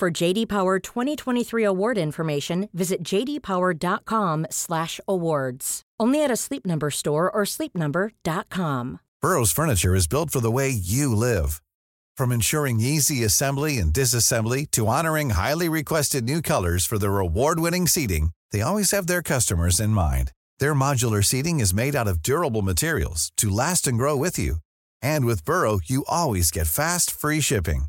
For JD Power 2023 award information, visit jdpower.com/awards. Only at a Sleep Number store or sleepnumber.com. Burrow's furniture is built for the way you live. From ensuring easy assembly and disassembly to honoring highly requested new colors for their award-winning seating, they always have their customers in mind. Their modular seating is made out of durable materials to last and grow with you. And with Burrow, you always get fast, free shipping.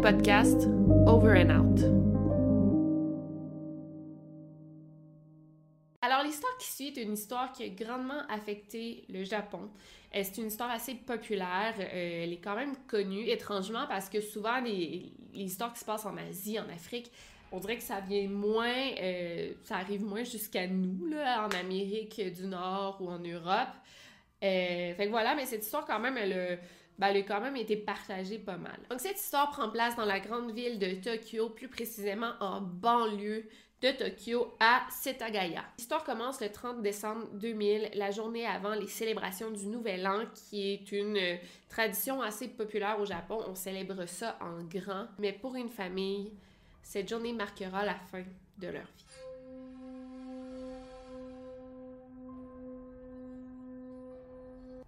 Podcast Over and Out. Alors, l'histoire qui suit est une histoire qui a grandement affecté le Japon. Euh, C'est une histoire assez populaire. euh, elle est quand même connue, étrangement, parce que souvent, les, histoires qui se passent en Asie, en Afrique, on dirait que ça vient moins, euh, ça arrive moins jusqu'à nous, là, en Amérique du Nord ou en Europe. Euh, fait que voilà, mais cette histoire, quand même, elle ben, elle a quand même été partagée pas mal. Donc, cette histoire prend place dans la grande ville de Tokyo, plus précisément en banlieue de Tokyo à Setagaya. L'histoire commence le 30 décembre 2000, la journée avant les célébrations du Nouvel An, qui est une euh, tradition assez populaire au Japon. On célèbre ça en grand, mais pour une famille, cette journée marquera la fin de leur vie.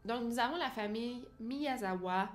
Donc, nous avons la famille Miyazawa,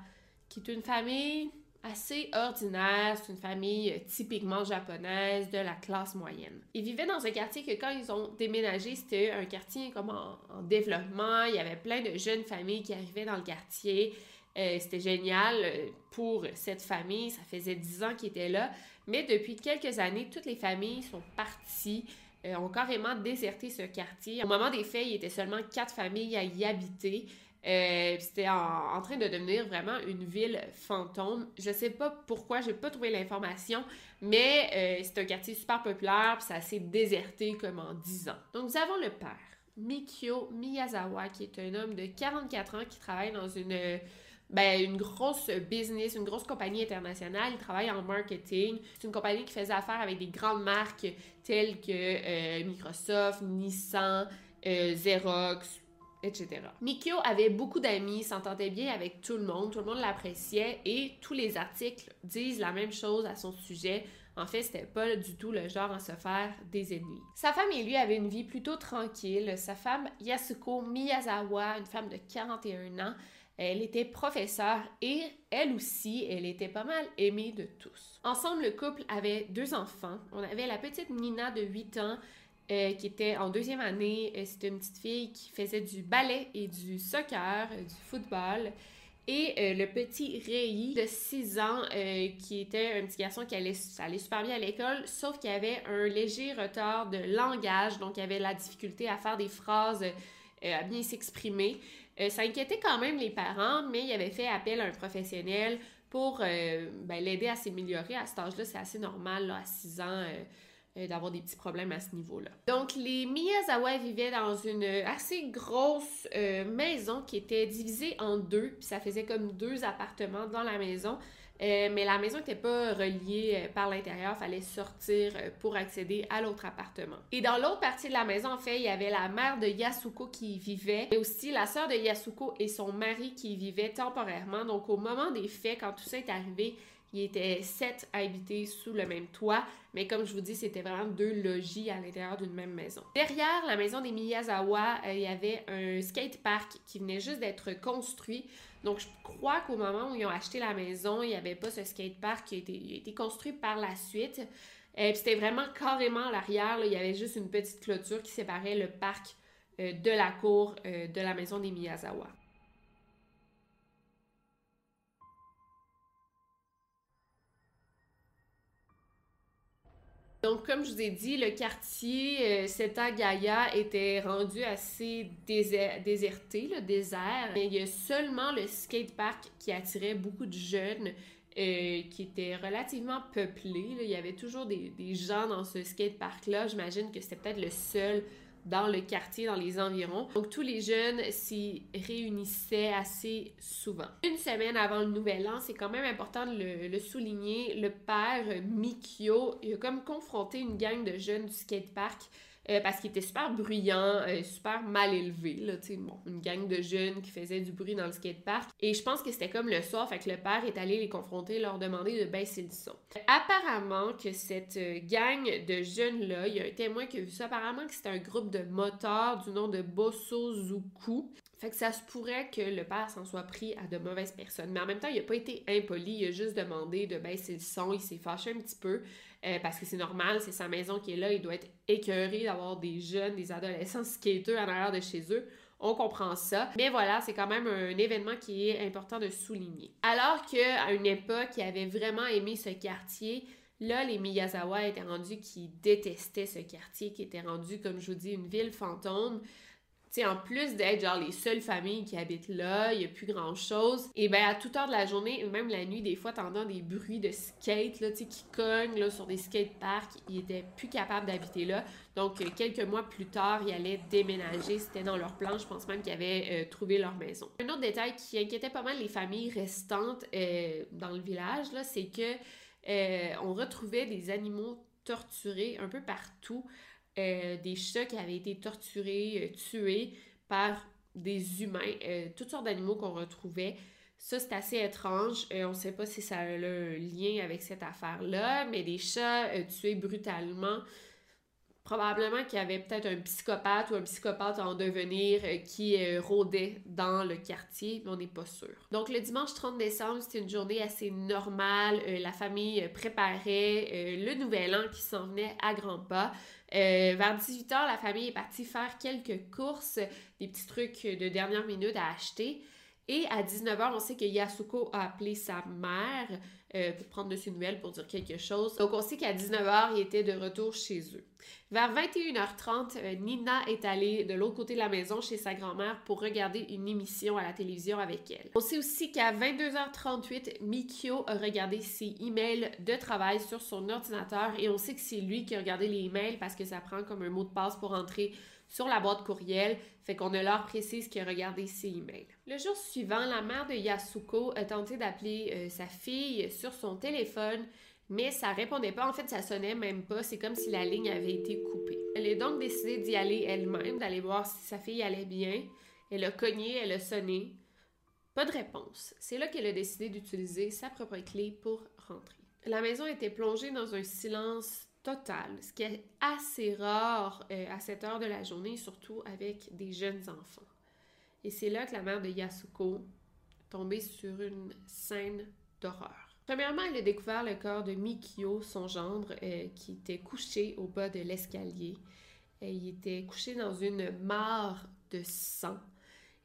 qui est une famille assez ordinaire. C'est une famille euh, typiquement japonaise de la classe moyenne. Ils vivaient dans un quartier que quand ils ont déménagé, c'était un quartier comme en, en développement. Il y avait plein de jeunes familles qui arrivaient dans le quartier. Euh, c'était génial euh, pour cette famille. Ça faisait 10 ans qu'ils étaient là. Mais depuis quelques années, toutes les familles sont parties, ont carrément déserté ce quartier. Au moment des faits, il y était seulement quatre familles à y habiter. Euh, c'était en, train de devenir vraiment une ville fantôme. Je sais pas pourquoi, j'ai pas trouvé l'information, mais euh, c'est un quartier super populaire, puis ça s'est déserté comme en 10 ans. Donc nous avons le père, Mikio Miyazawa, qui est un homme de 44 ans qui travaille dans une, ben, une grosse business, une grosse compagnie internationale. Il travaille en marketing. C'est une compagnie qui faisait affaire avec des grandes marques telles que euh, Microsoft, Nissan, euh, Xerox, etc. Mikio avait beaucoup d'amis, s'entendait bien avec tout le monde, tout le monde l'appréciait et tous les articles disent la même chose à son sujet. En fait, c'était pas du tout le genre à se faire des ennemis. Sa femme et lui avaient une vie plutôt tranquille. Sa femme, Yasuko Miyazawa, une femme de 41 ans, elle était professeure et elle aussi, elle était pas mal aimée de tous. Ensemble, le couple avait deux enfants. On avait la petite Nina de 8 ans euh, qui était en deuxième année. Euh, C'était une petite fille qui faisait du ballet et du soccer, euh, du football. Et le petit Rei de 6 ans, qui était un petit garçon qui allait, allait super bien à l'école, sauf qu'il avait un léger retard de langage, donc il avait la difficulté à faire des phrases, à bien s'exprimer. Ça inquiétait quand même les parents, mais il avait fait appel à un professionnel pour ben, l'aider à s'améliorer. À cet âge-là, c'est assez normal, à 6 ans, d'avoir des petits problèmes à ce niveau-là. Donc, les Miyazawa vivaient dans une assez grosse euh, maison qui était divisée en deux, puis ça faisait comme deux appartements dans la maison. Euh, mais la maison n'était pas reliée euh, par l'intérieur, fallait sortir euh, pour accéder à l'autre appartement. Et dans l'autre partie de la maison, en fait, il y avait la mère de Yasuko qui y vivait, et aussi la sœur de Yasuko et son mari qui y vivaient temporairement. Donc, au moment des faits, quand tout ça est arrivé, Il était sept à habiter sous le même toit, mais comme je vous dis, c'était vraiment deux logis à l'intérieur d'une même maison. Derrière la maison des Miyazawa, euh, il y avait un skate park qui venait juste d'être construit. Donc, je crois qu'au moment où ils ont acheté la maison, il n'y avait pas ce skate park qui a été, construit par la suite. Euh, c'était vraiment carrément à l'arrière. Il y avait juste une petite clôture qui séparait le parc euh, de la cour de la maison des Miyazawa. Donc, comme je vous ai dit, le quartier euh, Seta Gaia était rendu assez déserté, le désert. il y a seulement le skatepark qui attirait beaucoup de jeunes, euh, qui était relativement peuplé. Il y avait toujours des, des gens dans ce skatepark-là. J'imagine que c'était peut-être le seul dans le quartier, dans les environs. Donc tous les jeunes s'y réunissaient assez souvent. Une semaine avant le Nouvel An, c'est quand même important de le, souligner, le père Mikio il a comme confronté une gang de jeunes du skatepark euh, parce qu'il était super bruyant, euh, super mal élevé, là, bon, une gang de jeunes qui faisaient du bruit dans le skatepark. Et je pense que c'était comme le soir, fait que le père est allé les confronter, leur demander de baisser le son. Apparemment que cette euh, gang de jeunes-là, il y a un témoin qui a vu ça, apparemment que c'était un groupe de motards du nom de Bosso-Zuku. Fait que ça se pourrait que le père s'en soit pris à de mauvaises personnes. Mais en même temps, il n'a pas été impoli, il a juste demandé de baisser le son, il s'est fâché un petit peu. Euh, parce que c'est normal, c'est sa maison qui est là, il doit être écœuré d'avoir des jeunes, des adolescents skateurs à l'arrière de chez eux. On comprend ça. Mais voilà, c'est quand même un événement qui est important de souligner. Alors qu'à une époque, il avait vraiment aimé ce quartier, là, les Miyazawa étaient rendus qui détestaient ce quartier, qui était rendu, comme je vous dis, une ville fantôme en plus d'être les seules familles qui habitent là, il n'y a plus grand chose. Et ben à toute heure de la journée, même la nuit, des fois, t'entends des bruits de skate là, qui cognent là, sur des skateparks. Il était plus capable d'habiter là. Donc, euh, quelques mois plus tard, ils allaient déménager. C'était dans leur plan. Je pense même qu'ils avaient euh, trouvé leur maison. Un autre détail qui inquiétait pas mal les familles restantes euh, dans le village, c'est que on retrouvait des animaux torturés un peu partout. Euh, des chats qui avaient été torturés, euh, tués par des humains, euh, toutes sortes d'animaux qu'on retrouvait. Ça, c'est assez étrange. on ne sait pas si ça a un lien avec cette affaire-là, mais des chats tués brutalement probablement qu'il y avait peut-être un psychopathe ou un psychopathe en devenir euh, qui euh, rôdait dans le quartier, mais on n'est pas sûr. Donc le dimanche 30 décembre, c'était une journée assez normale. Euh, la famille préparait le nouvel an qui s'en venait à grands pas. vers 18h, la famille est partie faire quelques courses, des petits trucs de dernière minute à acheter. Et à 19h, on sait que Yasuko a appelé sa mère euh, pour prendre de ses nouvelles, pour dire quelque chose. Donc, on sait qu'à 19h, il était de retour chez eux. Vers 21h30, euh, Nina est allée de l'autre côté de la maison chez sa grand-mère pour regarder une émission à la télévision avec elle. On sait aussi qu'à 22h38, Mikio a regardé ses emails de travail sur son ordinateur et on sait que c'est lui qui a regardé les emails parce que ça prend comme un mot de passe pour entrer sur la boîte courriel, fait qu'on a l'heure précise qu'il a regardé ses emails. Le jour suivant, la mère de Yasuko a tenté d'appeler euh, sa fille sur son téléphone, mais ça répondait pas. En fait, ça sonnait même pas. C'est comme si la ligne avait été coupée. Elle a donc décidé d'y aller elle-même, d'aller voir si sa fille allait bien. Elle a cogné, elle a sonné. Pas de réponse. C'est là qu'elle a décidé d'utiliser sa propre clé pour rentrer. La maison était plongée dans un silence total, ce qui est assez rare euh, à cette heure de la journée, surtout avec des jeunes enfants. Et c'est là que la mère de Yasuko tombée sur une scène d'horreur. Premièrement, elle a découvert le corps de Mikio, son gendre, euh, qui était couché au bas de l'escalier. Euh, il était couché dans une mare de sang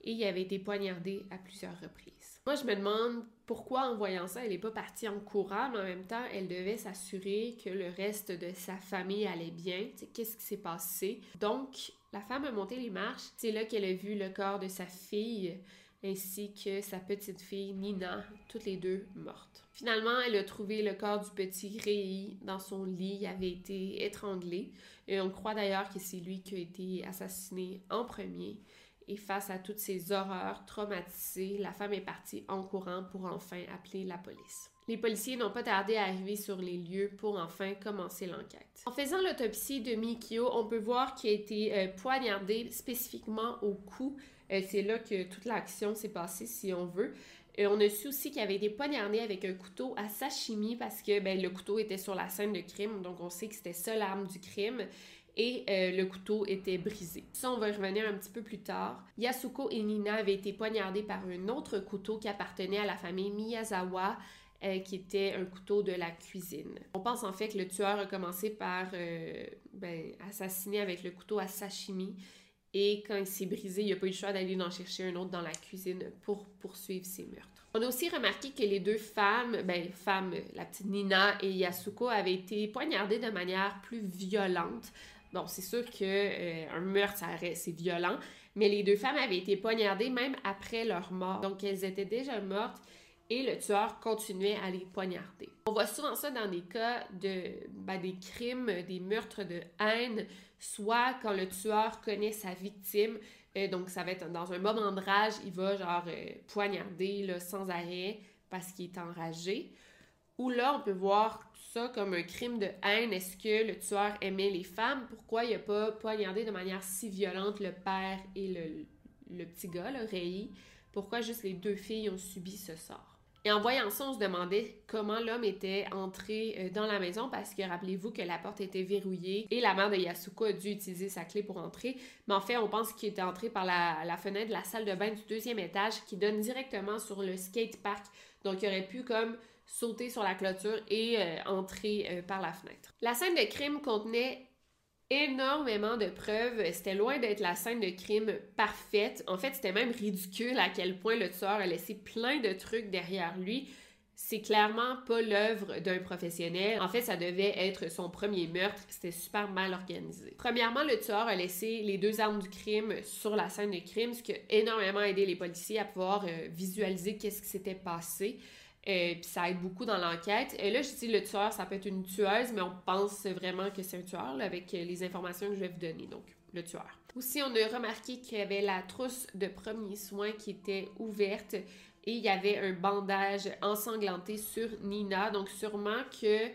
et il avait été poignardé à plusieurs reprises. Moi, je me demande pourquoi en voyant ça, elle n'est pas partie en courant, mais en même temps, elle devait s'assurer que le reste de sa famille allait bien. Qu'est-ce qui s'est passé? Donc, la femme a monté les marches. C'est là qu'elle a vu le corps de sa fille ainsi que sa petite fille Nina, toutes les deux mortes. Finalement, elle a trouvé le corps du petit Rei dans son lit, il avait été étranglé. Et on croit d'ailleurs que c'est lui qui a été assassiné en premier. Et face à toutes ces horreurs, traumatisée, la femme est partie en courant pour enfin appeler la police. Les policiers n'ont pas tardé à arriver sur les lieux pour enfin commencer l'enquête. En faisant l'autopsie de Mikio, on peut voir qu'il a été euh, poignardé spécifiquement au cou. Euh, c'est là que toute l'action s'est passée, si on veut. Et on a su aussi qu'il avait été poignardé avec un couteau à sashimi parce que ben, le couteau était sur la scène de crime, donc on sait que c'était ça l'arme du crime et euh, le couteau était brisé. Ça, on va y revenir un petit peu plus tard. Yasuko et Nina avaient été poignardés par un autre couteau qui appartenait à la famille Miyazawa, euh, qui était un couteau de la cuisine. On pense en fait que le tueur a commencé par euh, ben, assassiner avec le couteau à sashimi et quand il s'est brisé, il n'a pas eu le choix d'aller en chercher un autre dans la cuisine pour poursuivre ses meurtres. On a aussi remarqué que les deux femmes, ben femmes, la petite Nina et Yasuko, avaient été poignardées de manière plus violente. Bon, c'est sûr que euh, un meurtre, c'est violent, mais les deux femmes avaient été poignardées même après leur mort. Donc, elles étaient déjà mortes et le tueur continuait à les poignarder. On voit souvent ça dans des cas de ben, des crimes, des meurtres de haine, soit quand le tueur connaît sa victime, euh, donc ça va être dans un moment de rage, il va genre euh, poignarder sans arrêt parce qu'il est enragé. Ou là, on peut voir ça comme un crime de haine. Est-ce que le tueur aimait les femmes? Pourquoi il n'a pas poignardé de manière si violente le père et le, le petit gars, le Ray? Pourquoi juste les deux filles ont subi ce sort? Et en voyant ça, on se demandait comment l'homme était entré euh, dans la maison parce que rappelez-vous que la porte était verrouillée et la mère de Yasuko a dû utiliser sa clé pour entrer. Mais en fait, on pense qu'il était entré par la, fenêtre de la salle de bain du deuxième étage qui donne directement sur le skate park. Donc, il aurait pu comme sauter sur la clôture et euh, entrer euh, par la fenêtre. La scène de crime contenait énormément de preuves. C'était loin d'être la scène de crime parfaite. En fait, c'était même ridicule à quel point le tueur a laissé plein de trucs derrière lui. C'est clairement pas l'œuvre d'un professionnel. En fait, ça devait être son premier meurtre. C'était super mal organisé. Premièrement, le tueur a laissé les deux armes du crime sur la scène de crime, ce qui a énormément aidé les policiers à pouvoir euh, visualiser qu'est-ce qui s'était passé. Euh, puis ça aide beaucoup dans l'enquête. Et là, je dis le tueur, ça peut être une tueuse, mais on pense vraiment que c'est un tueur avec les informations que je vais vous donner. Donc, le tueur. Aussi, on a remarqué qu'il y avait la trousse de premiers soins qui était ouverte et il y avait un bandage ensanglanté sur Nina. Donc, sûrement que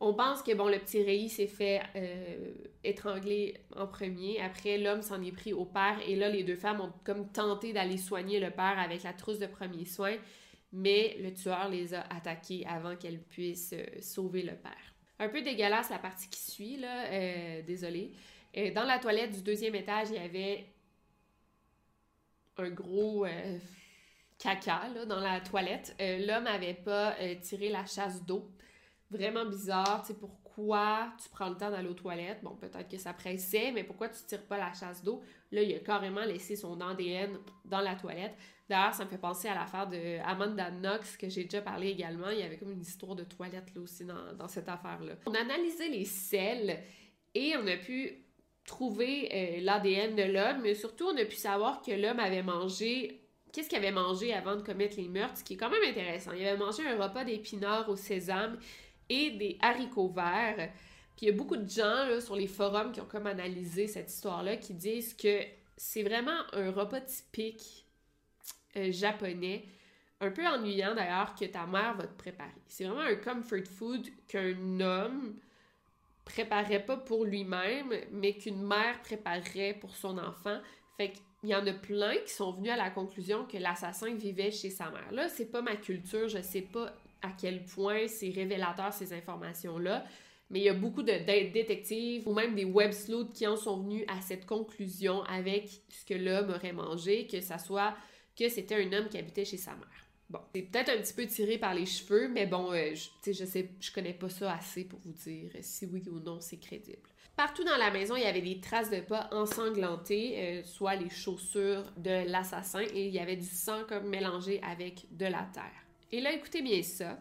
on pense que bon, le petit Ray s'est fait euh, étrangler en premier. Après, l'homme s'en est pris au père. Et là, les deux femmes ont comme tenté d'aller soigner le père avec la trousse de premiers soins mais le tueur les a attaqués avant qu'elle puisse euh, sauver le père. Un peu dégueulasse la partie qui suit, là, euh, désolé. Euh, dans la toilette du deuxième étage, il y avait un gros caca là, dans la toilette. L'homme n'avait pas tiré la chasse d'eau. Vraiment bizarre, tu sais, pourquoi tu prends le temps d'aller aux toilettes? Bon, peut-être que ça pressait, mais pourquoi tu tires pas la chasse d'eau? Là, il a carrément laissé son ADN dans la toilette. D'ailleurs, ça me fait penser à l'affaire de Amanda Knox, que j'ai déjà parlé également. Il y avait comme une histoire de toilette là aussi dans, cette affaire-là. On a analysé les selles et on a pu trouver euh, l'ADN de l'homme, mais surtout on a pu savoir que l'homme avait mangé qu'est-ce qu'il avait mangé avant de commettre les meurtres, ce qui est quand même intéressant. Il avait mangé un repas d'épinards au sésame et des haricots verts. Puis il y a beaucoup de gens sur les forums qui ont comme analysé cette histoire-là qui disent que c'est vraiment un repas typique euh, japonais, un peu ennuyant d'ailleurs, que ta mère va te préparer. C'est vraiment un comfort food qu'un homme préparait pas pour lui-même, mais qu'une mère préparerait pour son enfant. Fait qu'il y en a plein qui sont venus à la conclusion que l'assassin vivait chez sa mère. Là, c'est pas ma culture, je sais pas à quel point c'est révélateur ces informations-là, mais il y a beaucoup de, détectives ou même des web sleuths qui en sont venus à cette conclusion avec ce que l'homme aurait mangé, que ça soit que c'était un homme qui habitait chez sa mère. Bon, c'est peut-être un petit peu tiré par les cheveux, mais bon, euh, je, je sais, je connais pas ça assez pour vous dire si oui ou non c'est crédible. Partout dans la maison, il y avait des traces de pas ensanglantées, euh, soit les chaussures de l'assassin, et il y avait du sang comme mélangé avec de la terre. Et là, écoutez bien ça.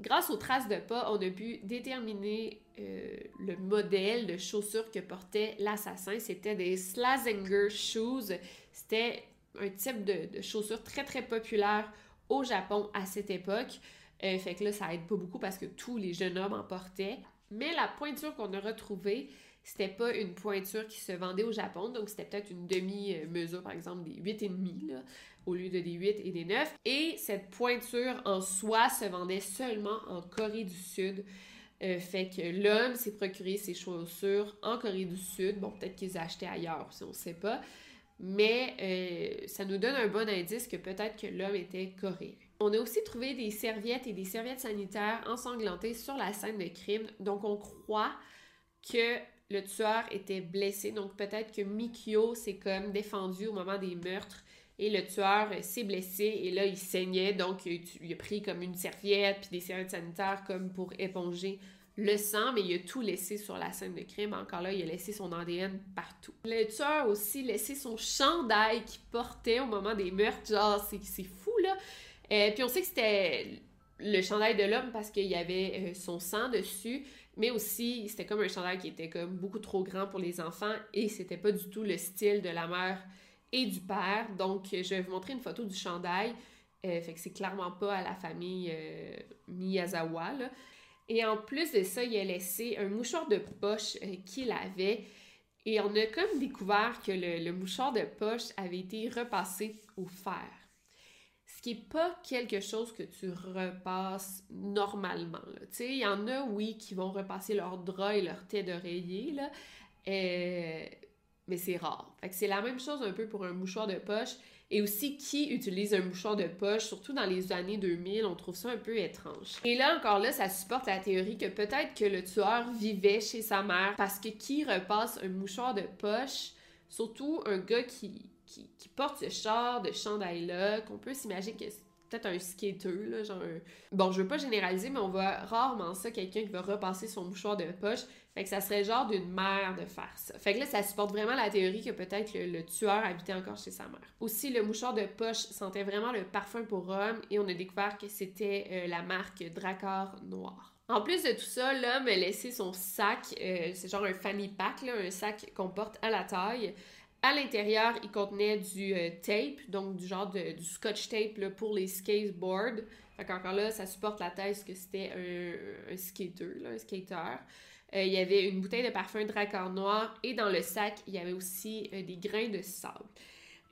Grâce aux traces de pas, on a pu déterminer euh, le modèle de chaussures que portait l'assassin. C'était des Slazenger Shoes. C'était un type de, chaussures très très populaire au Japon à cette époque. Euh, fait que là, ça aide pas beaucoup parce que tous les jeunes hommes en portaient. Mais la pointure qu'on a retrouvée, c'était pas une pointure qui se vendait au Japon, donc c'était peut-être une demi-mesure, par exemple, des 8,5 là, au lieu de des 8 et des 9. Et cette pointure en soi se vendait seulement en Corée du Sud. Euh, fait que l'homme s'est procuré ses chaussures en Corée du Sud. Bon, peut-être qu'ils achetaient ailleurs, si on sait pas mais euh, ça nous donne un bon indice que peut-être que l'homme était coréen. On a aussi trouvé des serviettes et des serviettes sanitaires ensanglantées sur la scène de crime. Donc, on croit que le tueur était blessé. Donc, peut-être que Mikio s'est comme défendu au moment des meurtres et le tueur s'est blessé et là, il saignait. Donc, il a pris comme une serviette puis des serviettes sanitaires comme pour éponger le sang, mais il a tout laissé sur la scène de crime. Encore là, il a laissé son ADN partout. Le tueur a aussi laissé son chandail qu'il portait au moment des meurtres. Genre, c'est fou, là. Euh, puis on sait que c'était le chandail de l'homme parce qu'il y avait euh, son sang dessus, mais aussi c'était comme un chandail qui était beaucoup trop grand pour les enfants et c'était pas du tout le style de la mère et du père. Donc je vais vous montrer une photo du chandail. Euh, fait que c'est clairement pas à la famille Miyazawa. Là. Et en plus de ça, il a laissé un mouchoir de poche qu'il avait. Et on a comme découvert que le mouchoir de poche avait été repassé au fer. Ce qui n'est pas quelque chose que tu repasses normalement. Il y en a, oui, qui vont repasser leur drap et leur tête d'oreiller, là. Euh, mais c'est rare. Que c'est la même chose un peu pour un mouchoir de poche. Et aussi, qui utilise un mouchoir de poche, surtout dans les années 2000, on trouve ça un peu étrange. Et là, encore là, ça supporte la théorie que peut-être que le tueur vivait chez sa mère, parce que qui repasse un mouchoir de poche, surtout un gars qui, qui, porte ce char de chandail-là, qu'on peut s'imaginer que c'est peut-être un skater, là, genre Bon, je veux pas généraliser, mais on voit rarement ça, quelqu'un qui va repasser son mouchoir de poche. Fait que ça serait genre d'une mère de faire ça. Fait que là, ça supporte vraiment la théorie que peut-être le, le, tueur habitait encore chez sa mère. Aussi, le mouchoir de poche sentait vraiment le parfum pour homme et on a découvert que c'était euh, la marque Dracar Noir. En plus de tout ça, l'homme a laissé son sac, euh, c'est genre un fanny pack, là, un sac qu'on porte à la taille. À l'intérieur, il contenait du euh, tape, donc du genre de, du scotch tape pour les skateboards. Fait qu'encore là, ça supporte la thèse que c'était un, un, skater, un skater. Euh, il y avait une bouteille de parfum Dracar noir et dans le sac, il y avait aussi euh, des grains de sable.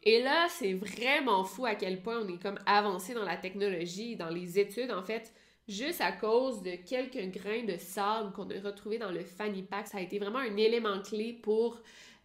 Et là, c'est vraiment fou à quel point on est comme avancé dans la technologie, dans les études, en fait, juste à cause de quelques grains de sable qu'on a retrouvés dans le fanny pack. Ça a été vraiment un élément clé pour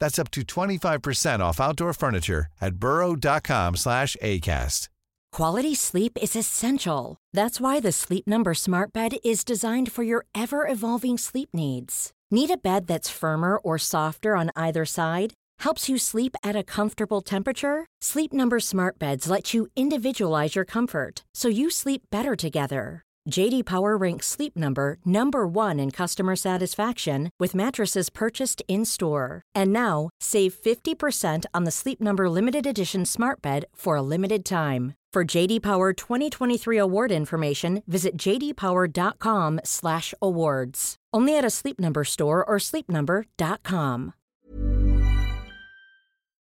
That's up to 25% off outdoor furniture at burrow.com slash ACAST. Quality sleep is essential. That's why the Sleep Number Smart Bed is designed for your ever evolving sleep needs. Need a bed that's firmer or softer on either side? Helps you sleep at a comfortable temperature? Sleep Number Smart Beds let you individualize your comfort so you sleep better together. JD Power ranks Sleep Number number 1 in customer satisfaction with mattresses purchased in-store. And now, save 50% on the Sleep Number limited edition Smart Bed for a limited time. For JD Power 2023 award information, visit jdpower.com/awards. Only at a Sleep Number store or sleepnumber.com.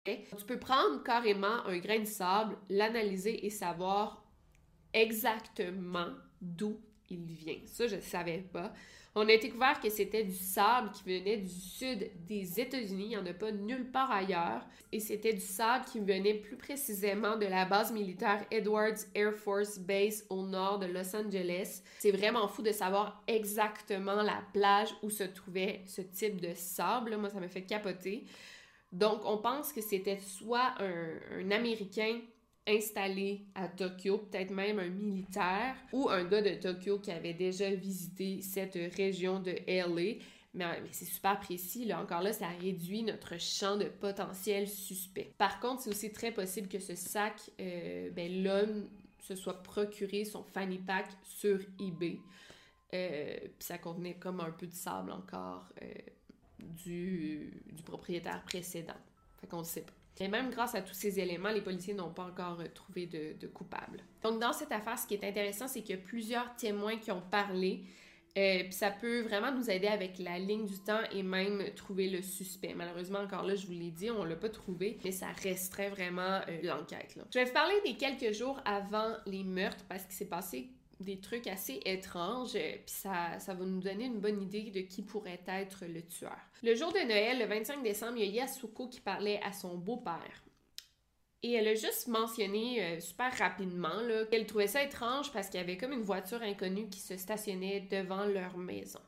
Tu peux prendre carrément un grain de sable, l'analyser et savoir exactement d'où il vient. Ça, je ne savais pas. On a découvert que c'était du sable qui venait du sud des États-Unis. Il n'y en a pas nulle part ailleurs. Et c'était du sable qui venait plus précisément de la base militaire Edwards Air Force Base au nord de Los Angeles. C'est vraiment fou de savoir exactement la plage où se trouvait ce type de sable. Moi, ça me fait capoter. Donc, on pense que c'était soit un, un Américain installé à Tokyo, peut-être même un militaire ou un gars de Tokyo qui avait déjà visité cette région de LA. Mais, c'est super précis, là. Encore là, ça réduit notre champ de potentiel suspect. Par contre, c'est aussi très possible que ce sac, euh, ben, l'homme se soit procuré son fanny pack sur eBay. Euh, puis ça contenait comme un peu de sable encore euh, du, du propriétaire précédent. Fait qu'on ne sait pas. Et même grâce à tous ces éléments, les policiers n'ont pas encore trouvé de, coupable. Donc, dans cette affaire, ce qui est intéressant, c'est qu'il y a plusieurs témoins qui ont parlé Euh, ça peut vraiment nous aider avec la ligne du temps et même trouver le suspect. Malheureusement, encore là, je vous l'ai dit, on l'a pas trouvé, mais ça resterait vraiment euh, l'enquête. Je vais vous parler des quelques jours avant les meurtres parce qu'il s'est passé des trucs assez étranges, euh, puis ça, ça va nous donner une bonne idée de qui pourrait être le tueur. Le jour de Noël, le 25 décembre, il y a Yasuko qui parlait à son beau-père. Et elle a juste mentionné euh, super rapidement qu'elle trouvait ça étrange parce qu'il y avait comme une voiture inconnue qui se stationnait devant leur maison.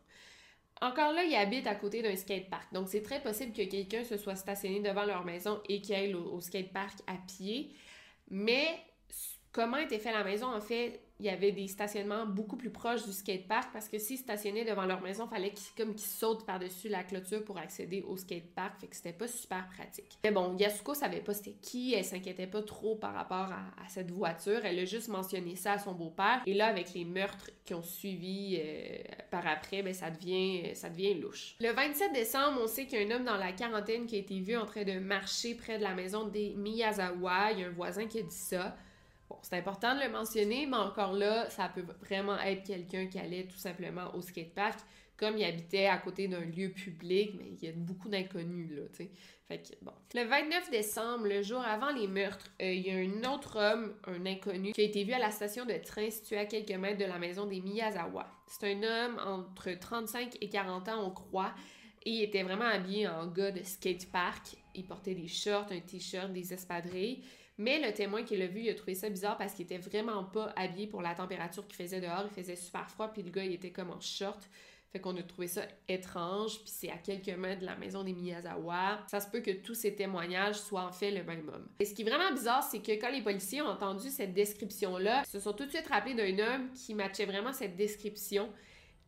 Encore là, ils habitent à côté d'un skatepark. Donc, c'est très possible que quelqu'un se soit stationné devant leur maison et qu'il aille au, au skatepark à pied. Mais comment était fait la maison, en fait, il y avait des stationnements beaucoup plus proches du skatepark parce que s'ils stationnaient devant leur maison, il fallait qu'ils comme qu'ils sautent par-dessus la clôture pour accéder au skatepark, fait que c'était pas super pratique. Mais bon, Yasuko savait pas c'était qui, elle s'inquiétait pas trop par rapport à, cette voiture, elle a juste mentionné ça à son beau-père et là avec les meurtres qui ont suivi euh, par après, ben ça devient ça devient louche. Le 27 décembre, on sait qu'il y a un homme dans la quarantaine qui a été vu en train de marcher près de la maison des Miyazawa, il y a un voisin qui a dit ça c'est important de le mentionner, mais encore là, ça peut vraiment être quelqu'un qui allait tout simplement au skatepark, comme il habitait à côté d'un lieu public, mais il y a beaucoup d'inconnus, là, tu sais. Bon. Le 29 décembre, le jour avant les meurtres, euh, il y a un autre homme, un inconnu, qui a été vu à la station de train située à quelques mètres de la maison des Miyazawa. C'est un homme entre 35 et 40 ans, on croit, et il était vraiment habillé en gars de skatepark. Il portait des shorts, un t-shirt, des espadrilles. Mais le témoin qui l'a vu, il a trouvé ça bizarre parce qu'il était vraiment pas habillé pour la température qu'il faisait dehors. Il faisait super froid, puis le gars, il était comme en short. Fait qu'on a trouvé ça étrange, puis c'est à quelques mètres de la maison des Miyazawa. Ça se peut que tous ces témoignages soient en fait le même homme. Et ce qui est vraiment bizarre, c'est que quand les policiers ont entendu cette description-là, ils se sont tout de suite rappelés d'un homme qui matchait vraiment cette description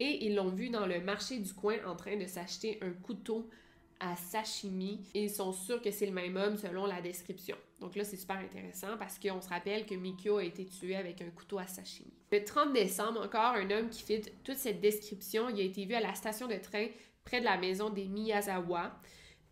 et ils l'ont vu dans le marché du coin en train de s'acheter un couteau à sashimi ils sont sûrs que c'est le même homme selon la description. Donc là, c'est super intéressant parce qu'on se rappelle que Mikio a été tué avec un couteau à sashimi. Le 30 décembre, encore un homme qui fit toute cette description, il a été vu à la station de train près de la maison des Miyazawa.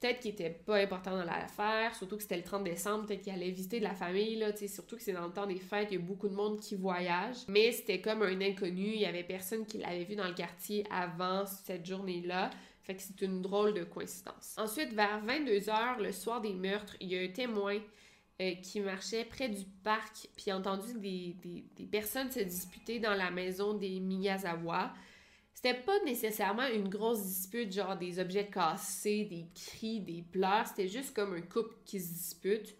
Peut-être qu'il était pas important dans l'affaire, surtout que c'était le 30 décembre, peut-être qu'il allait visiter de la famille, là, surtout que c'est dans le temps des fêtes, il y a beaucoup de monde qui voyage. Mais c'était comme un inconnu, il y avait personne qui l'avait vu dans le quartier avant cette journée-là. Fait que c'est une drôle de coïncidence. Ensuite, vers 22h, le soir des meurtres, il y a un témoin euh, qui marchait près du parc, puis a entendu des, personnes se disputer dans la maison des Miyazawa. C'était pas nécessairement une grosse dispute, genre des objets cassés, des cris, des pleurs. C'était juste comme un couple qui se dispute.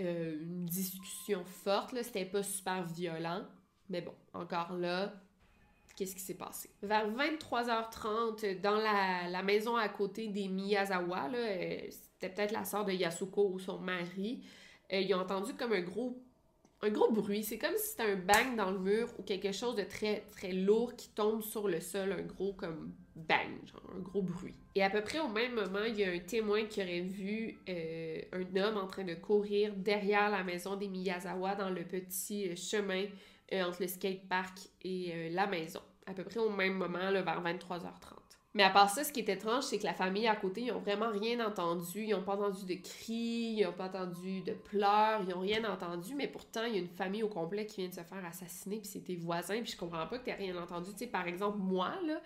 Euh, une discussion forte, là. C'était pas super violent. Mais bon, encore là, qu'est-ce qui s'est passé. Vers 23h30, dans la, maison à côté des Miyazawa, euh, c'était peut-être la sœur de Yasuko ou son mari, euh, ils ont entendu comme un gros un gros bruit. C'est comme si c'était un bang dans le mur ou quelque chose de très, très lourd qui tombe sur le sol, un gros comme bang, genre un gros bruit. Et à peu près au même moment, il y a un témoin qui aurait vu euh, un homme en train de courir derrière la maison des Miyazawa dans le petit chemin entre le skatepark et la maison à peu près au même moment, vers 23h30. Mais à part ça, ce qui est étrange, c'est que la famille à côté, ils ont vraiment rien entendu. Ils n'ont pas entendu de cris, ils n'ont pas entendu de pleurs, ils n'ont rien entendu. Mais pourtant, il y a une famille au complet qui vient de se faire assassiner, puis c'est tes voisins, puis je comprends pas que tu rien entendu. Tu sais, par exemple, moi, là,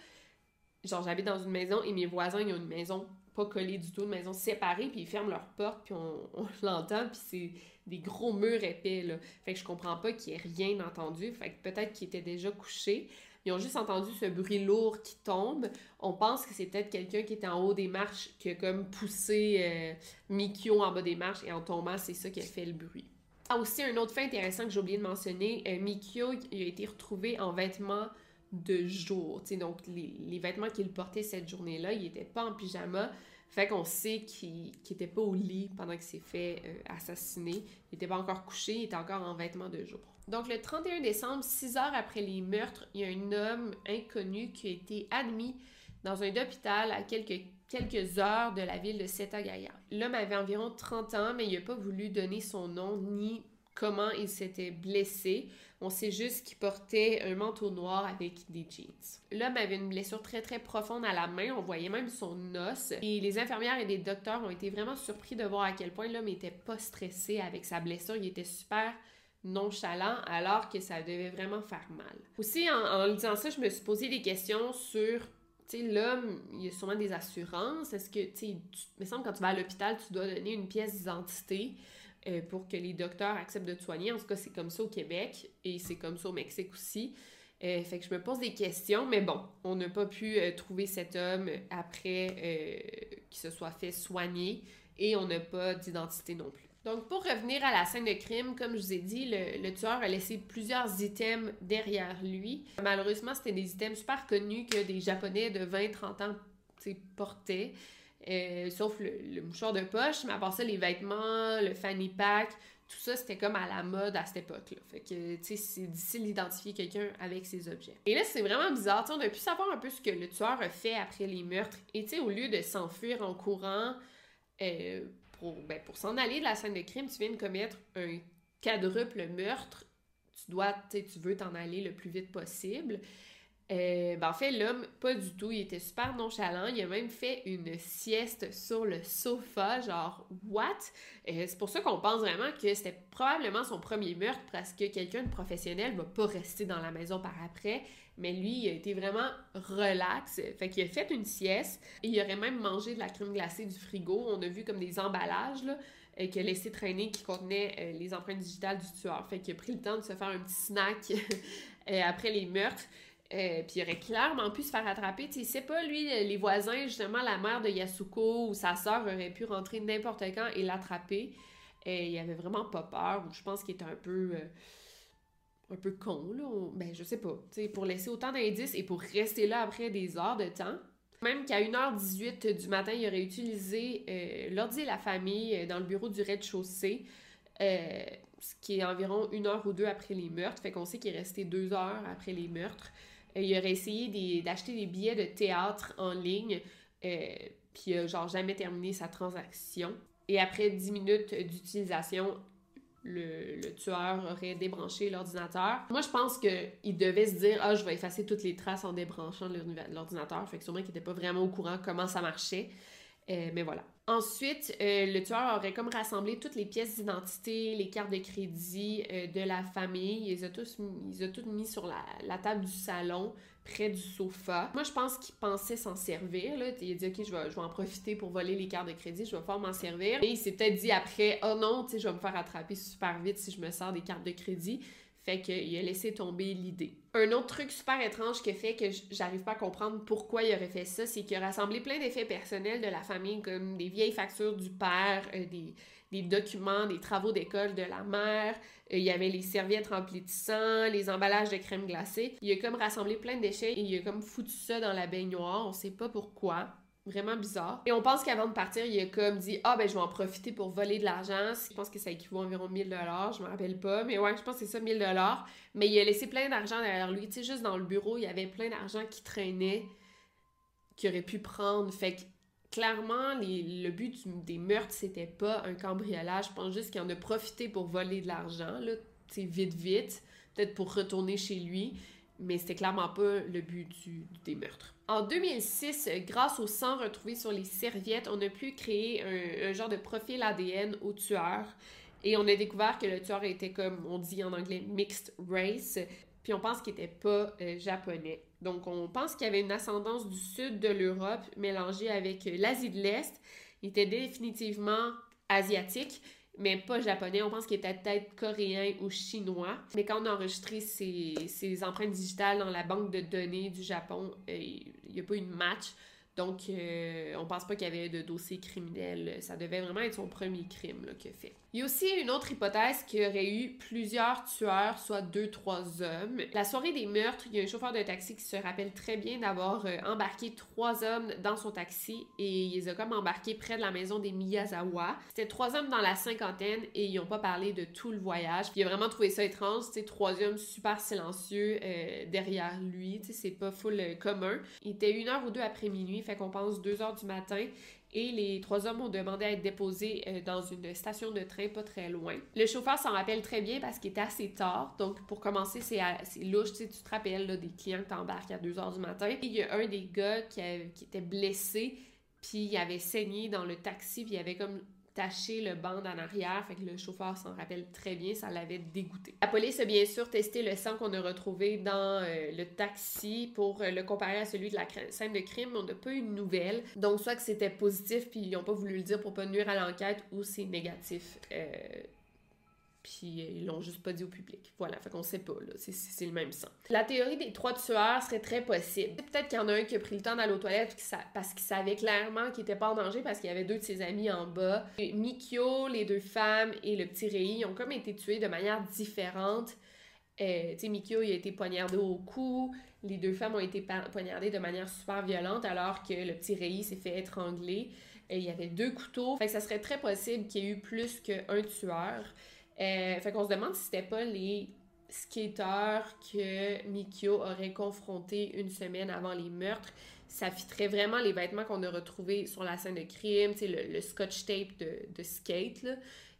genre, j'habite dans une maison et mes voisins, ils ont une maison pas collée du tout, une maison séparée, puis ils ferment leurs portes, puis on, l'entend, puis c'est des gros murs épais, là. Fait que je comprends pas qu'il ait rien entendu. Fait que peut-être qu'ils étaient déjà couchés. Ils ont juste entendu ce bruit lourd qui tombe. On pense que c'est peut-être quelqu'un qui était en haut des marches, qui a comme poussé euh, Mikio en bas des marches et en tombant, c'est ça qui a fait le bruit. Ah, aussi, un autre fait intéressant que j'ai oublié de mentionner, euh, Mikio a été retrouvé en vêtements de jour. donc, les, vêtements qu'il portait cette journée-là, il n'était pas en pyjama. Fait qu'on sait qu'il n'était pas au lit pendant qu'il s'est fait euh, assassiner. Il n'était pas encore couché, il était encore en vêtements de jour. Donc, le 31 décembre, six heures après les meurtres, il y a un homme inconnu qui a été admis dans un hôpital à quelques, heures de la ville de Setagaya. L'homme avait environ 30 ans, mais il n'a pas voulu donner son nom ni comment il s'était blessé. On sait juste qu'il portait un manteau noir avec des jeans. L'homme avait une blessure très très profonde à la main, on voyait même son os. Et les infirmières et les docteurs ont été vraiment surpris de voir à quel point l'homme n'était pas stressé avec sa blessure. Il était super nonchalant alors que ça devait vraiment faire mal. Aussi, en, en disant ça, je me suis posé des questions sur tu sais, l'homme, il y a sûrement des assurances. Est-ce que, tu sais, me semble quand tu vas à l'hôpital, tu dois donner une pièce d'identité euh, pour que les docteurs acceptent de te soigner. En tout cas, c'est comme ça au Québec et c'est comme ça au Mexique aussi. Euh, fait que je me pose des questions, mais bon, on n'a pas pu euh, trouver cet homme après qu'il se soit fait soigner et on n'a pas d'identité non plus. Donc, pour revenir à la scène de crime, comme je vous ai dit, le, tueur a laissé plusieurs items derrière lui. Malheureusement, c'était des items super connus que des Japonais de 20-30 ans portaient. Euh, sauf le, mouchoir de poche, mais à part ça, les vêtements, le fanny pack, tout ça, c'était comme à la mode à cette époque-là. Fait que, c'est difficile d'identifier quelqu'un avec ces objets. Et là, c'est vraiment bizarre. on a pu savoir un peu ce que le tueur a fait après les meurtres. Et, tu sais, au lieu de s'enfuir en courant, euh, ben, pour, s'en aller de la scène de crime, tu viens de commettre un quadruple meurtre. Tu dois, tu veux t'en aller le plus vite possible. Euh, ben en fait, l'homme, pas du tout. Il était super nonchalant. Il a même fait une sieste sur le sofa, genre, what? Euh, c'est pour ça qu'on pense vraiment que c'était probablement son premier meurtre parce que quelqu'un de professionnel va pas rester dans la maison par après. Mais lui, il a été vraiment relax. Fait qu'il a fait une sieste et il aurait même mangé de la crème glacée du frigo. On a vu comme des emballages, là, euh, qu'il a laissé traîner qui contenaient euh, les empreintes digitales du tueur. Fait qu'il a pris le temps de se faire un petit snack euh, après les meurtres. puis il aurait clairement pu se faire attraper. Tu sais, pas lui, les voisins, justement, la mère de Yasuko ou sa sœur aurait pu rentrer n'importe quand et l'attraper. Il avait vraiment pas peur, je pense qu'il était un peu un peu con, là. Ben, je sais pas. Tu pour laisser autant d'indices et pour rester là après des heures de temps. Même qu'à 1h18 du matin, il aurait utilisé euh, l'ordi de la famille euh, dans le bureau du rez-de-chaussée, euh, ce qui est environ une heure ou deux après les meurtres. Fait qu'on sait qu'il est resté deux heures après les meurtres. il aurait essayé d'acheter des billets de théâtre en ligne, puis genre jamais terminé sa transaction. Et après 10 minutes d'utilisation, le, tueur aurait débranché l'ordinateur. Moi, je pense qu'il devait se dire Ah, je vais effacer toutes les traces en débranchant l'ordinateur. Fait que sûrement qu'il n'était pas vraiment au courant comment ça marchait. Euh, mais voilà. Ensuite, euh, le tueur aurait comme rassemblé toutes les pièces d'identité, les cartes de crédit euh, de la famille. Il les a tous, mis, toutes mis sur la, table du salon, près du sofa. Moi, je pense qu'il pensait s'en servir. Là. Il a dit, OK, je vais, je vais en profiter pour voler les cartes de crédit, je vais pouvoir m'en servir. Et il s'est peut-être dit après, oh non, je vais me faire attraper super vite si je me sers des cartes de crédit. Fait qu'il a laissé tomber l'idée. Un autre truc super étrange qui fait que j'arrive pas à comprendre pourquoi il aurait fait ça, c'est qu'il a rassemblé plein d'effets personnels de la famille, comme des vieilles factures du père, euh, des, documents, des travaux d'école de la mère. Euh, il y avait les serviettes remplies de sang, les emballages de crème glacée. Il a comme rassemblé plein de déchets et il a comme foutu ça dans la baignoire. On sait pas pourquoi. Vraiment bizarre. Et on pense qu'avant de partir, il a comme dit Ah, ben, je vais en profiter pour voler de l'argent. Je pense que ça équivaut à environ 1000 je me rappelle pas. Mais ouais, je pense que c'est ça, 1000 Mais il a laissé plein d'argent derrière lui. Tu sais, juste dans le bureau, il y avait plein d'argent qui traînait, qu'il aurait pu prendre. Fait que clairement, le but des meurtres, c'était pas un cambriolage. Je pense juste qu'il en a profité pour voler de l'argent, là, tu sais, vite, vite. Peut-être pour retourner chez lui. Mais c'était clairement pas le but des meurtres. En 2006, grâce au sang retrouvé sur les serviettes, on a pu créer un, genre de profil ADN au tueur. Et on a découvert que le tueur était, comme on dit en anglais, mixed race. Puis on pense qu'il n'était pas euh, japonais. Donc on pense qu'il avait une ascendance du sud de l'Europe mélangée avec l'Asie de l'Est. Il était définitivement asiatique mais pas japonais. On pense qu'il était peut-être coréen ou chinois. Mais quand on a enregistré ses, empreintes digitales dans la banque de données du Japon, euh, il n'y a pas eu de match. Donc, euh, on pense pas qu'il y avait de dossier criminel. Ça devait vraiment être son premier crime qu'il a fait. Il y a aussi une autre hypothèse qu'il y aurait eu plusieurs tueurs, soit deux, trois hommes. La soirée des meurtres, il y a un chauffeur de taxi qui se rappelle très bien d'avoir euh, embarqué trois hommes dans son taxi et il les comme embarqués près de la maison des Miyazawa. C'était trois hommes dans la cinquantaine et ils n'ont pas parlé de tout le voyage. il a vraiment trouvé ça étrange, c'est trois hommes super silencieux euh, derrière lui, c'est pas full euh, commun. Il était une heure ou deux après minuit, fait qu'on pense deux heures du matin et les trois hommes ont demandé à être déposés euh, dans une station de train pas très loin. Le chauffeur s'en rappelle très bien parce qu'il était assez tard. Donc, pour commencer, c'est louche. Tu, te rappelles des clients que t'embarques à 2 h du matin. Et il y a un des gars qui, qui était blessé, puis il avait saigné dans le taxi, puis il avait comme taché le banc en arrière, fait que le chauffeur s'en rappelle très bien, ça l'avait dégoûté. La police a bien sûr testé le sang qu'on a retrouvé dans euh, le taxi pour euh, le comparer à celui de la scène de crime, mais on n'a pas eu de nouvelles. Donc soit que c'était positif puis ils n'ont pas voulu le dire pour pas nuire à l'enquête ou c'est négatif. Euh, puis ils l'ont juste pas dit au public. Voilà, fait qu'on sait pas, là, c'est le même sang. La théorie des trois tueurs serait très possible. Peut-être qu'il y en a un qui a pris le temps d'aller aux toilettes parce qu'il savait clairement qu'il était pas en danger parce qu'il y avait deux de ses amis en bas. Mikio, les deux femmes et le petit Rei ont comme été tués de manière différente. Euh, tu sais, Mikio, il a été poignardé au cou. Les deux femmes ont été poignardées de manière super violente alors que le petit Rei s'est fait étrangler. Il y avait deux couteaux. Fait que ça serait très possible qu'il y ait eu plus qu'un tueur. Euh, fait qu'on se demande si c'était pas les skateurs que Mikio aurait confrontés une semaine avant les meurtres. Ça fitterait vraiment les vêtements qu'on a retrouvés sur la scène de crime, le, le scotch tape de, skate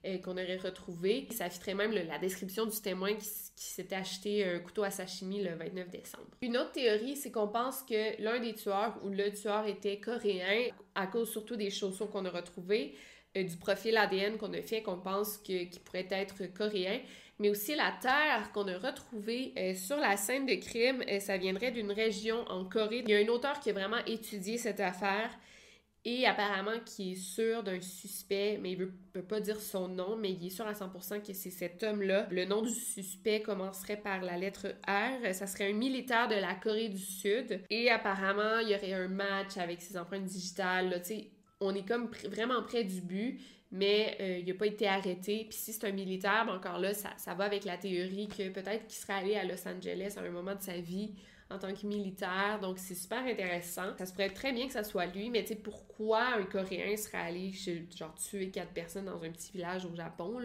euh, qu'on aurait retrouvé. Ça fitterait même la description du témoin qui, s'était acheté un couteau à sashimi le 29 décembre. Une autre théorie, c'est qu'on pense que l'un des tueurs ou le tueur était coréen à cause surtout des chaussons qu'on a retrouvées. Du profil ADN qu'on a fait, qu'on pense qu'il pourrait être coréen, mais aussi la terre qu'on a retrouvée euh, sur la scène de crime, euh, ça viendrait d'une région en Corée. Il y a un auteur qui a vraiment étudié cette affaire et apparemment qui est sûr d'un suspect, mais il ne peut pas dire son nom, mais il est sûr à 100% que c'est cet homme-là. Le nom du suspect commencerait par la lettre R. Ça serait un militaire de la Corée du Sud. Et apparemment, il y aurait un match avec ses empreintes digitales. On est comme vraiment près du but, mais euh, il n'a pas été arrêté. Puis si c'est un militaire, ben encore là, ça, va avec la théorie que peut-être qu'il serait allé à Los Angeles à un moment de sa vie en tant que militaire. Donc c'est super intéressant. Ça se pourrait très bien que ça soit lui, mais tu sais, pourquoi un Coréen serait allé genre tuer quatre personnes dans un petit village au Japon?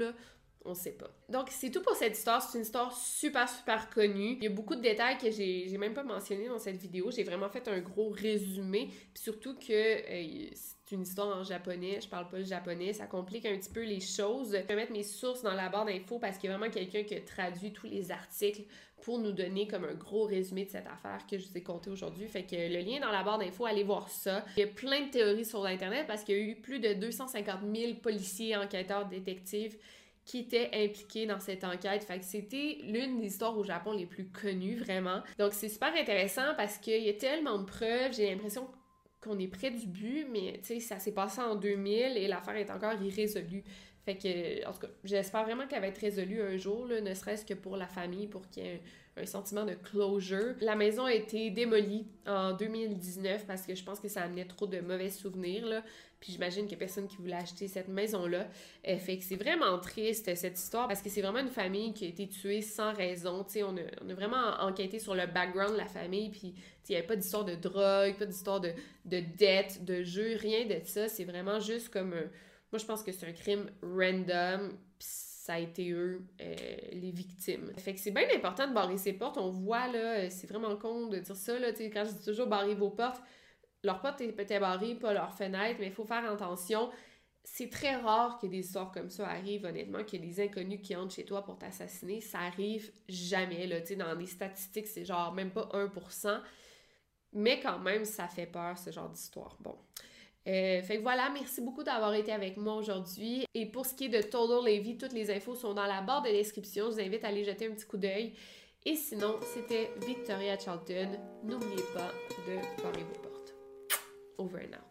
On sait pas. Donc, c'est tout pour cette histoire. C'est une histoire super, super connue. Il y a beaucoup de détails que j'ai même pas mentionnés dans cette vidéo. J'ai vraiment fait un gros résumé. Puis surtout que euh, une histoire en japonais, je parle pas le japonais, ça complique un petit peu les choses. Je vais mettre mes sources dans la barre d'infos parce qu'il y a vraiment quelqu'un qui traduit tous les articles pour nous donner comme un gros résumé de cette affaire que je vous ai conté aujourd'hui. Fait que le lien dans la barre d'infos, allez voir ça. Il y a plein de théories sur Internet parce qu'il y a eu plus de 250 000 policiers, enquêteurs, détectives qui étaient impliqués dans cette enquête. Fait que c'était l'une des histoires au Japon les plus connues, vraiment. Donc c'est super intéressant parce qu'il y a tellement de preuves. J'ai l'impression qu'on est près du but, mais tu sais, ça s'est passé en 2000 et l'affaire est encore irrésolue. Fait que, en tout cas, j'espère vraiment qu'elle va être résolue un jour, là, ne serait-ce que pour la famille, pour qu'il y ait un, sentiment de closure. La maison a été démolie en 2019 parce que je pense que ça amenait trop de mauvais souvenirs. Puis j'imagine qu'il a personne qui voulait acheter cette maison-là. Euh, fait que c'est vraiment triste, cette histoire, parce que c'est vraiment une famille qui a été tuée sans raison. Tu sais, on a, vraiment enquêté sur le background de la famille, puis il n'y avait pas d'histoire de drogue, pas d'histoire de, de dette, de jeu, rien de ça. C'est vraiment juste comme... moi, je pense que c'est un crime random, ça a été eux, euh, les victimes. Fait que c'est bien important de barrer ses portes. On voit, là, c'est vraiment con de dire ça, là, quand je dis toujours barrer vos portes, leur porte est peut-être barrée, pas leur fenêtre, mais il faut faire attention. C'est très rare que des histoires comme ça arrivent, honnêtement, qu'il y ait des inconnus qui entrent chez toi pour t'assassiner. Ça arrive jamais, là, dans les statistiques, c'est genre même pas 1%. Mais quand même, ça fait peur, ce genre d'histoire. Bon. Euh, fait que voilà, merci beaucoup d'avoir été avec moi aujourd'hui. Et pour ce qui est de Total Levy, toutes les infos sont dans la barre de description. Je vous invite à aller jeter un petit coup d'œil. Et sinon, c'était Victoria Charlton. N'oubliez pas de barrer vos portes. Over and out.